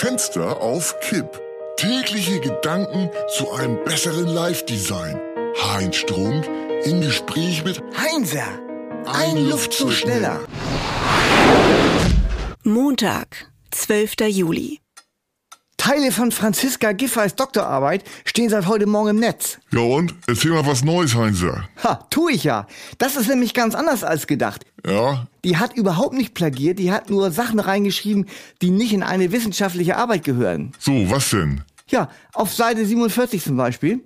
Fenster auf Kipp. Tägliche Gedanken zu einem besseren Live-Design. Heinz Strunk im Gespräch mit Heinzer, ein, Luftzug schneller. Montag, 12. Juli. Teile von Franziska Giffey's Doktorarbeit stehen seit heute Morgen im Netz. Ja und? Erzähl mal was Neues, Heinzer. Ha, tu ich ja. Das ist nämlich ganz anders als gedacht. Ja? Die hat überhaupt nicht plagiert, die hat nur Sachen reingeschrieben, die nicht in eine wissenschaftliche Arbeit gehören. So, was denn? Ja, auf Seite 47 zum Beispiel.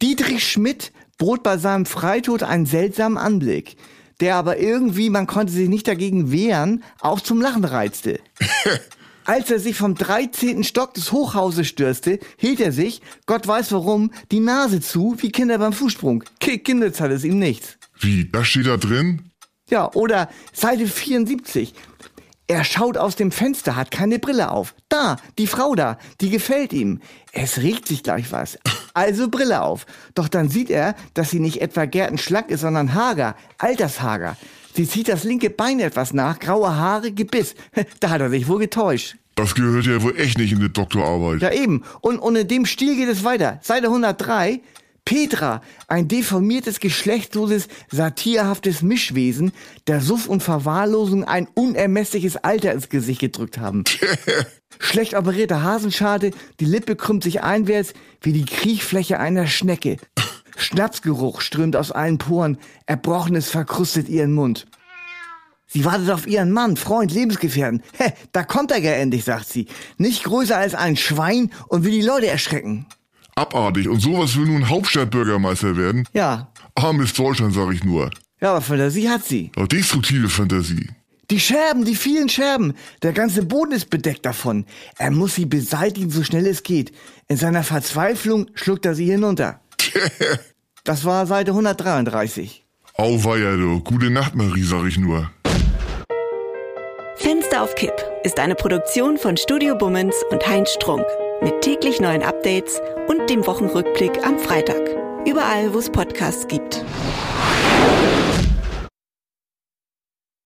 Dietrich Schmidt bot bei seinem Freitod einen seltsamen Anblick, der aber irgendwie, man konnte sich nicht dagegen wehren, auch zum Lachen reizte. Als er sich vom 13. Stock des Hochhauses stürzte, hielt er sich, Gott weiß warum, die Nase zu, wie Kinder beim Fußsprung. Kinderz hat es ihm nichts. Wie, das steht da drin? Ja, oder Seite 74. Er schaut aus dem Fenster, hat keine Brille auf. Da, die Frau da, die gefällt ihm. Es regt sich gleich was. Also Brille auf. Doch dann sieht er, dass sie nicht etwa gärtenschlank ist, sondern hager, altershager. Sie zieht das linke Bein etwas nach, graue Haare, Gebiss. Da hat er sich wohl getäuscht. Das gehört ja wohl echt nicht in die Doktorarbeit. Ja eben. Und, und in dem Stil geht es weiter. Seite 103. Petra, ein deformiertes, geschlechtsloses, satirhaftes Mischwesen, der Suff und Verwahrlosung ein unermessliches Alter ins Gesicht gedrückt haben. Schlecht operierte Hasenscharte, die Lippe krümmt sich einwärts wie die Kriechfläche einer Schnecke. Schnapsgeruch strömt aus allen Poren, Erbrochenes verkrustet ihren Mund. Sie wartet auf ihren Mann, Freund, Lebensgefährten. Hä, da kommt er ja endlich, sagt sie. Nicht größer als ein Schwein und will die Leute erschrecken. Abartig. Und sowas will nun Hauptstadtbürgermeister werden? Ja. Armes Deutschland, sag ich nur. Ja, aber Fantasie hat sie. Ja, destruktive Fantasie. Die Scherben, die vielen Scherben. Der ganze Boden ist bedeckt davon. Er muss sie beseitigen, so schnell es geht. In seiner Verzweiflung schluckt er sie hinunter. Das war Seite 133. Auweia, du. Gute Nacht, Marie, sag ich nur. Fenster auf Kipp ist eine Produktion von Studio Bummens und Heinz Strunk. Mit täglich neuen Updates und dem Wochenrückblick am Freitag. Überall, wo es Podcasts gibt.